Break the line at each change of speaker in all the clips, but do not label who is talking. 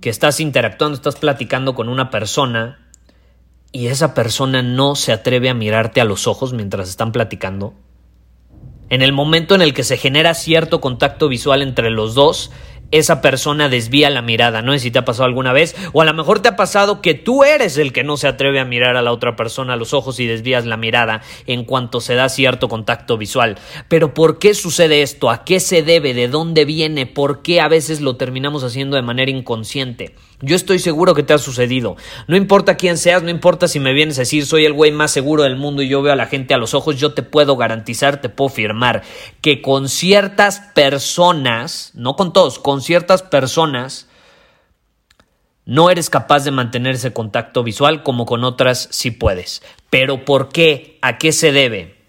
que estás interactuando, estás platicando con una persona y esa persona no se atreve a mirarte a los ojos mientras están platicando? En el momento en el que se genera cierto contacto visual entre los dos, esa persona desvía la mirada. No si te ha pasado alguna vez, o a lo mejor te ha pasado que tú eres el que no se atreve a mirar a la otra persona a los ojos y desvías la mirada en cuanto se da cierto contacto visual. Pero ¿por qué sucede esto? ¿A qué se debe? ¿De dónde viene? ¿Por qué a veces lo terminamos haciendo de manera inconsciente? Yo estoy seguro que te ha sucedido. No importa quién seas, no importa si me vienes a decir soy el güey más seguro del mundo y yo veo a la gente a los ojos, yo te puedo garantizar, te puedo firmar que con ciertas personas, no con todos, con ciertas personas, no eres capaz de mantener ese contacto visual como con otras sí puedes. Pero ¿por qué? ¿A qué se debe?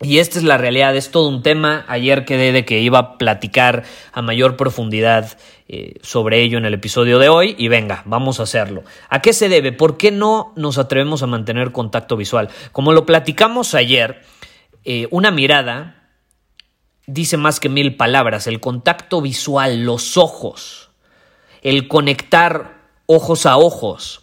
Y esta es la realidad, es todo un tema. Ayer quedé de que iba a platicar a mayor profundidad eh, sobre ello en el episodio de hoy y venga, vamos a hacerlo. ¿A qué se debe? ¿Por qué no nos atrevemos a mantener contacto visual? Como lo platicamos ayer, eh, una mirada dice más que mil palabras. El contacto visual, los ojos, el conectar ojos a ojos,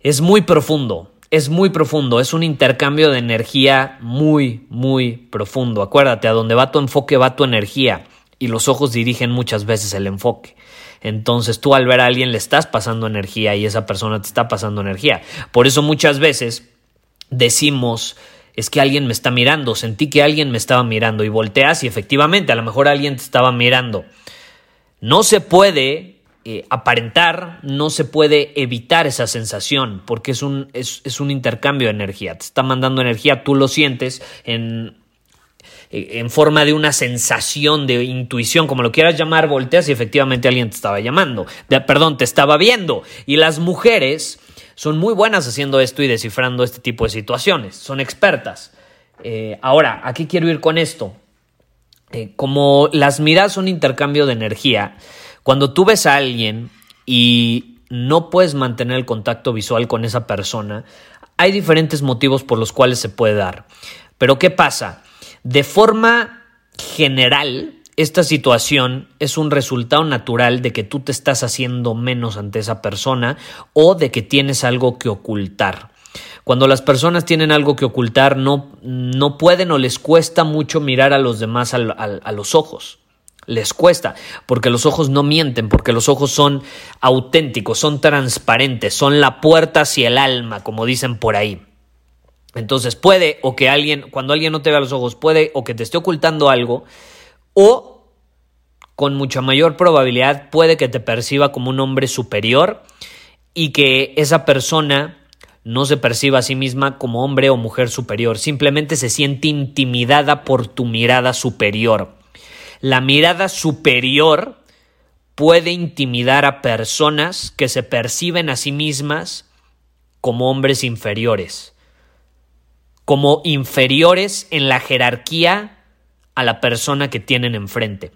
es muy profundo es muy profundo, es un intercambio de energía muy, muy profundo. Acuérdate, a donde va tu enfoque va tu energía y los ojos dirigen muchas veces el enfoque. Entonces tú al ver a alguien le estás pasando energía y esa persona te está pasando energía. Por eso muchas veces decimos, es que alguien me está mirando, sentí que alguien me estaba mirando y volteas y efectivamente a lo mejor alguien te estaba mirando. No se puede eh, aparentar, no se puede evitar esa sensación, porque es un, es, un intercambio de energía. Te está mandando energía, tú lo sientes en, eh, en forma de una sensación de intuición, como lo quieras llamar, volteas y efectivamente alguien te estaba llamando, perdón, te estaba viendo. Y las mujeres son muy buenas haciendo esto y descifrando este tipo de situaciones, son expertas. Eh, ahora, ¿a qué quiero ir con esto? como las miradas son intercambio de energía, cuando tú ves a alguien y no puedes mantener el contacto visual con esa persona, hay diferentes motivos por los cuales se puede dar. Pero ¿qué pasa? De forma general, esta situación es un resultado natural de que tú te estás haciendo menos ante esa persona o de que tienes algo que ocultar. Cuando las personas tienen algo que ocultar, no, no pueden o les cuesta mucho mirar a los demás a los ojos les cuesta, porque los ojos no mienten, porque los ojos son auténticos, son transparentes, son la puerta hacia el alma, como dicen por ahí. Entonces puede o que alguien, cuando alguien no te vea los ojos, puede o que te esté ocultando algo, o con mucha mayor probabilidad puede que te perciba como un hombre superior y que esa persona no se perciba a sí misma como hombre o mujer superior, simplemente se siente intimidada por tu mirada superior. La mirada superior puede intimidar a personas que se perciben a sí mismas como hombres inferiores, como inferiores en la jerarquía a la persona que tienen enfrente.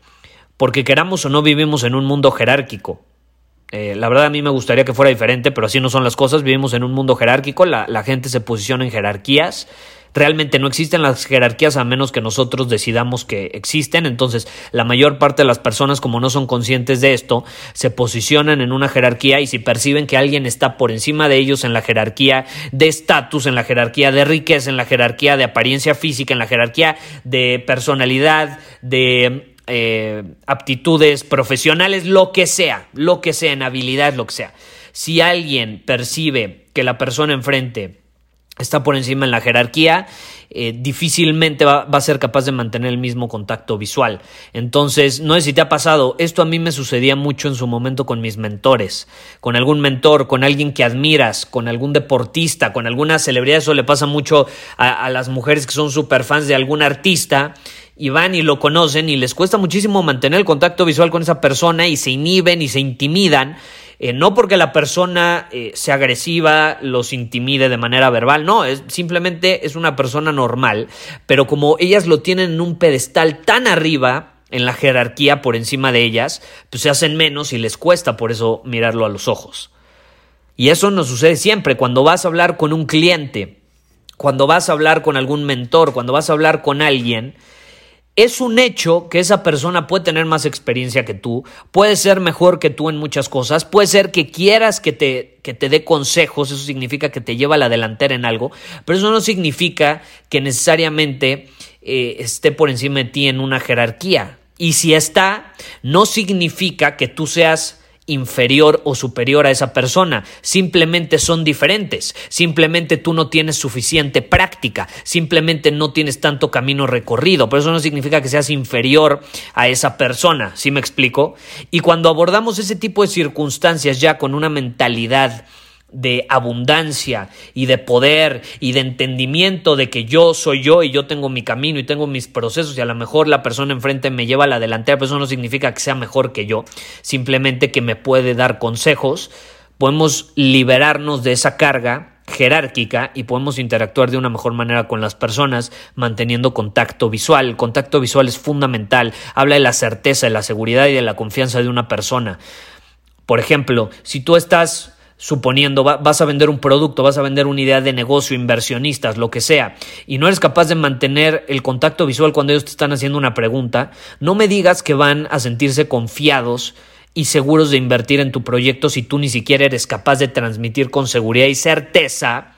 Porque queramos o no vivimos en un mundo jerárquico. Eh, la verdad a mí me gustaría que fuera diferente, pero así no son las cosas. Vivimos en un mundo jerárquico, la, la gente se posiciona en jerarquías Realmente no existen las jerarquías a menos que nosotros decidamos que existen. Entonces, la mayor parte de las personas, como no son conscientes de esto, se posicionan en una jerarquía y si perciben que alguien está por encima de ellos en la jerarquía de estatus, en la jerarquía de riqueza, en la jerarquía de apariencia física, en la jerarquía de personalidad, de eh, aptitudes profesionales, lo que sea, lo que sea, en habilidad, lo que sea Si alguien percibe que la persona enfrente está por encima en la jerarquía, eh, difícilmente va, va, a ser capaz de mantener el mismo contacto visual. Entonces, no sé si te ha pasado, esto a mí me sucedía mucho en su momento con mis mentores, con algún mentor, con alguien que admiras, con algún deportista, con alguna celebridad, eso le pasa mucho a, a las mujeres que son super fans de algún artista y van y lo conocen y les cuesta muchísimo mantener el contacto visual con esa persona y se inhiben y se intimidan eh, no porque la persona eh, sea agresiva, los intimide de manera verbal, no, es simplemente es una persona normal, pero como ellas lo tienen en un pedestal tan arriba en la jerarquía por encima de ellas, pues se hacen menos y les cuesta por eso mirarlo a los ojos. Y eso nos sucede siempre cuando vas a hablar con un cliente, cuando vas a hablar con algún mentor, cuando vas a hablar con alguien, es un hecho que esa persona puede tener más experiencia que tú, puede ser mejor que tú en muchas cosas, puede ser que quieras que te, que te dé consejos, eso significa que te lleva a la delantera en algo, pero eso no significa que necesariamente eh, esté por encima de ti en una jerarquía. Y si está, no significa que tú seas inferior o superior a esa persona, simplemente son diferentes, simplemente tú no tienes suficiente práctica, simplemente no tienes tanto camino recorrido, pero eso no significa que seas inferior a esa persona, ¿sí me explico? Y cuando abordamos ese tipo de circunstancias ya con una mentalidad de abundancia y de poder y de entendimiento de que yo soy yo y yo tengo mi camino y tengo mis procesos y a lo mejor la persona enfrente me lleva a la delantera, pero eso no significa que sea mejor que yo, simplemente que me puede dar consejos, podemos liberarnos de esa carga jerárquica y podemos interactuar de una mejor manera con las personas manteniendo contacto visual. El contacto visual es fundamental, habla de la certeza, de la seguridad y de la confianza de una persona. Por ejemplo, si tú estás suponiendo vas a vender un producto, vas a vender una idea de negocio, inversionistas, lo que sea, y no eres capaz de mantener el contacto visual cuando ellos te están haciendo una pregunta, no me digas que van a sentirse confiados y seguros de invertir en tu proyecto si tú ni siquiera eres capaz de transmitir con seguridad y certeza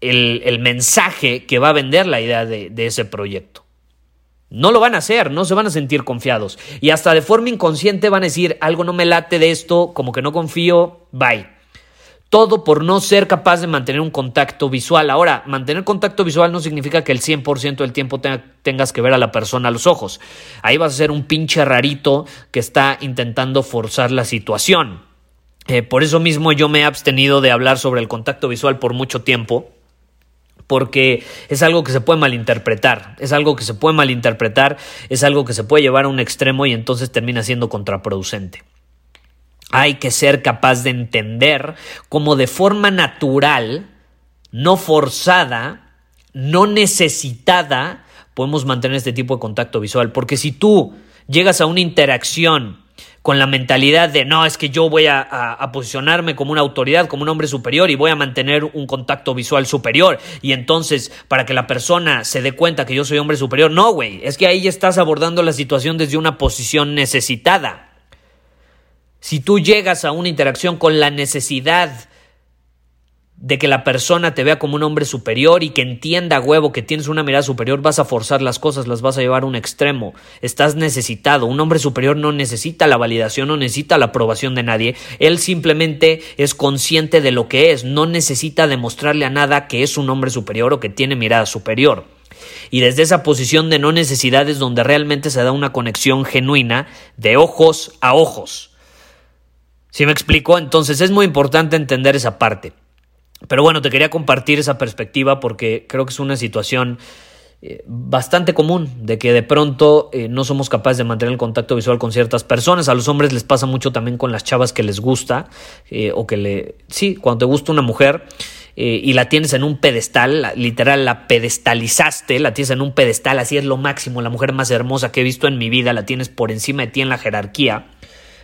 el, el mensaje que va a vender la idea de, de ese proyecto. No lo van a hacer, no se van a sentir confiados. Y hasta de forma inconsciente van a decir, algo no me late de esto, como que no confío, bye. Todo por no ser capaz de mantener un contacto visual. Ahora, mantener contacto visual no significa que el 100% del tiempo tengas que ver a la persona a los ojos. Ahí vas a ser un pinche rarito que está intentando forzar la situación. Eh, por eso mismo yo me he abstenido de hablar sobre el contacto visual por mucho tiempo porque es algo que se puede malinterpretar, es algo que se puede malinterpretar, es algo que se puede llevar a un extremo y entonces termina siendo contraproducente. Hay que ser capaz de entender cómo de forma natural, no forzada, no necesitada, podemos mantener este tipo de contacto visual, porque si tú llegas a una interacción con la mentalidad de no, es que yo voy a, posicionarme como una autoridad, como un hombre superior y voy a mantener un contacto visual superior. Y entonces, para que la persona se dé cuenta que yo soy hombre superior, no, güey, es que ahí estás abordando la situación desde una posición necesitada. Si tú llegas a una interacción con la necesidad de que la persona te vea como un hombre superior y que entienda, huevo, que tienes una mirada superior, vas a forzar las cosas, las vas a llevar a un extremo. Estás necesitado. Un hombre superior no necesita la validación, no necesita la aprobación de nadie. Él simplemente es consciente de lo que es, no necesita demostrarle a nada que es un hombre superior o que tiene mirada superior. Y desde esa posición de no necesidad es donde realmente se da una conexión genuina de ojos a ojos. ¿Sí me explico? Entonces es muy importante entender esa parte. Pero bueno, te quería compartir esa perspectiva porque creo que es una situación eh, bastante común de que de pronto eh, no somos capaces de mantener el contacto visual con ciertas personas. A los hombres les pasa mucho también con las chavas que les gusta eh, o que le... Sí, cuando te gusta una mujer y la tienes en un pedestal, literal la pedestalizaste, la tienes en un pedestal, así es lo máximo, la mujer más hermosa que he visto en mi vida, la tienes por encima de ti en la jerarquía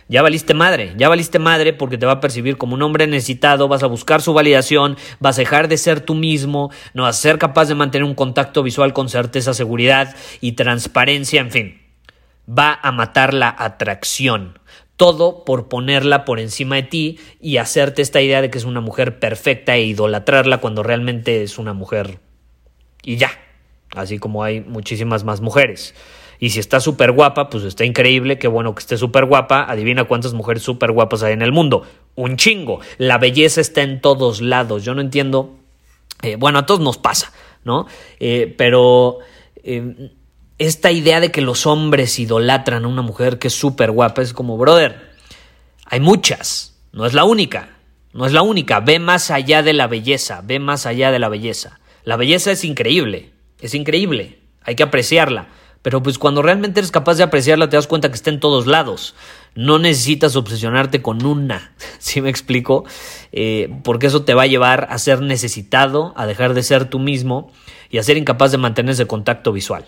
ya valiste madre, ya valiste madre porque te va a percibir como un hombre necesitado, vas a buscar su validación, vas a dejar de ser tú mismo, no vas a ser capaz de mantener un contacto visual con certeza, seguridad y transparencia, en fin, va a matar la atracción. Todo por ponerla por encima de ti y hacerte esta idea de que es una mujer perfecta e idolatrarla cuando realmente es una mujer y ya, así como hay muchísimas más mujeres. Y si está súper guapa, pues está increíble, qué bueno que esté súper guapa. Adivina cuántas mujeres súper guapas hay en el mundo. Un chingo. La belleza está en todos lados. Yo no entiendo. Eh, bueno, a todos nos pasa, ¿no? Eh, pero eh, esta idea de que los hombres idolatran a una mujer que es súper guapa es como, brother, hay muchas, no es la única. No es la única, ve más allá de la belleza, ve más allá de la belleza. La belleza es increíble, es increíble, hay que apreciarla. Pero pues cuando realmente eres capaz de apreciarla te das cuenta que está en todos lados. No necesitas obsesionarte con una, ¿sí me explico? Eh, porque eso te va a llevar a ser necesitado, a dejar de ser tú mismo y a ser incapaz de mantener ese contacto visual.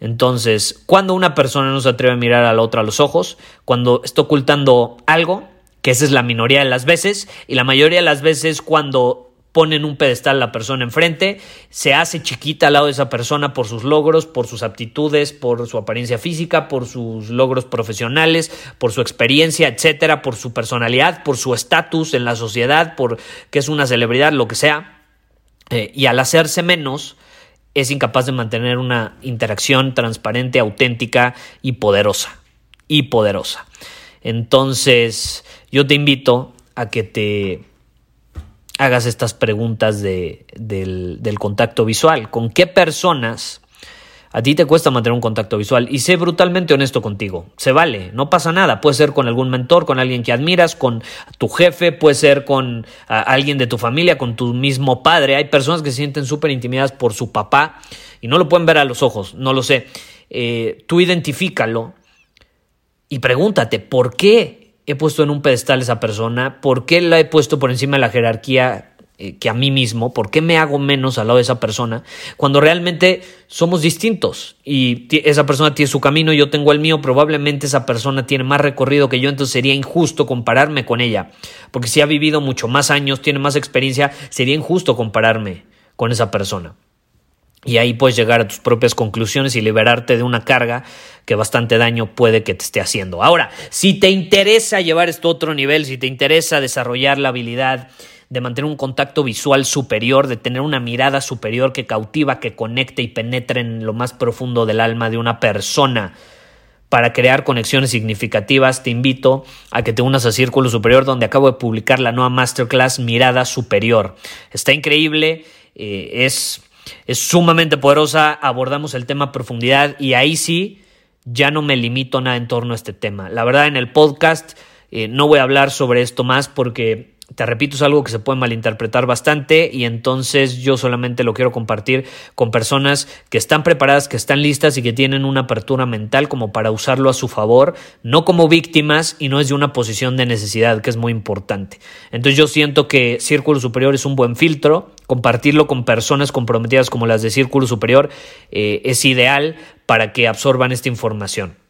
Entonces, cuando una persona no se atreve a mirar a la otra a los ojos, cuando está ocultando algo, que esa es la minoría de las veces, y la mayoría de las veces cuando ponen un pedestal a la persona enfrente, se hace chiquita al lado de esa persona por sus logros, por sus aptitudes, por su apariencia física, por sus logros profesionales, por su experiencia, etcétera, por su personalidad, por su estatus en la sociedad, por que es una celebridad, lo que sea. Eh, y al hacerse menos, es incapaz de mantener una interacción transparente, auténtica y poderosa. Y poderosa. Entonces, yo te invito a que te hagas estas preguntas de, del, contacto visual. ¿Con qué personas a ti te cuesta mantener un contacto visual? Y sé brutalmente honesto contigo. Se vale, no pasa nada. Puede ser con algún mentor, con alguien que admiras, con tu jefe, puede ser con alguien de tu familia, con tu mismo padre. Hay personas que se sienten súper intimidadas por su papá y no lo pueden ver a los ojos, no lo sé. Eh, tú identifícalo y pregúntate, ¿por qué he puesto en un pedestal a esa persona? ¿Por qué la he puesto por encima de la jerarquía eh, que a mí mismo? ¿Por qué me hago menos al lado de esa persona? Cuando realmente somos distintos y esa persona tiene su camino yo tengo el mío, probablemente esa persona tiene más recorrido que yo, entonces sería injusto compararme con ella. Porque si ha vivido mucho más años, tiene más experiencia, sería injusto compararme con esa persona y ahí puedes llegar a tus propias conclusiones y liberarte de una carga que bastante daño puede que te esté haciendo. Ahora, si te interesa llevar esto a otro nivel, si te interesa desarrollar la habilidad de mantener un contacto visual superior, de tener una mirada superior que cautiva, que conecte y penetre en lo más profundo del alma de una persona, para crear conexiones significativas, te invito a que te unas a Círculo Superior, donde acabo de publicar la nueva masterclass Mirada Superior. Está increíble, eh, es es sumamente poderosa, abordamos el tema profundidad y ahí sí ya no me limito nada en torno a este tema. La verdad en el podcast eh, no voy a hablar sobre esto más porque te repito, es algo que se puede malinterpretar bastante y entonces yo solamente lo quiero compartir con personas que están preparadas, que están listas y que tienen una apertura mental como para usarlo a su favor, no como víctimas y no es de una posición de necesidad, que es muy importante. Entonces yo siento que Círculo Superior es un buen filtro, compartirlo con personas comprometidas como las de Círculo Superior eh, es ideal para que absorban esta información.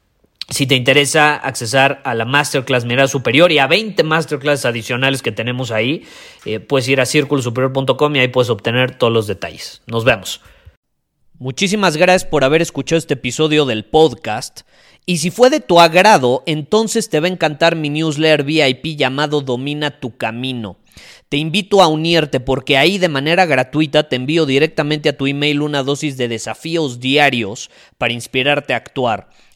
Si te interesa accesar a la Masterclass Mirada Superior y a 20 Masterclass adicionales que tenemos ahí, eh, puedes ir a círculosuperior.com y ahí puedes obtener todos los detalles. Nos vemos. Muchísimas gracias por haber escuchado este episodio del podcast. Y si fue de tu agrado, entonces te va a encantar mi newsletter VIP llamado Domina tu Camino. Te invito a unirte porque ahí de manera gratuita te envío directamente a tu email una dosis de desafíos diarios para inspirarte a actuar.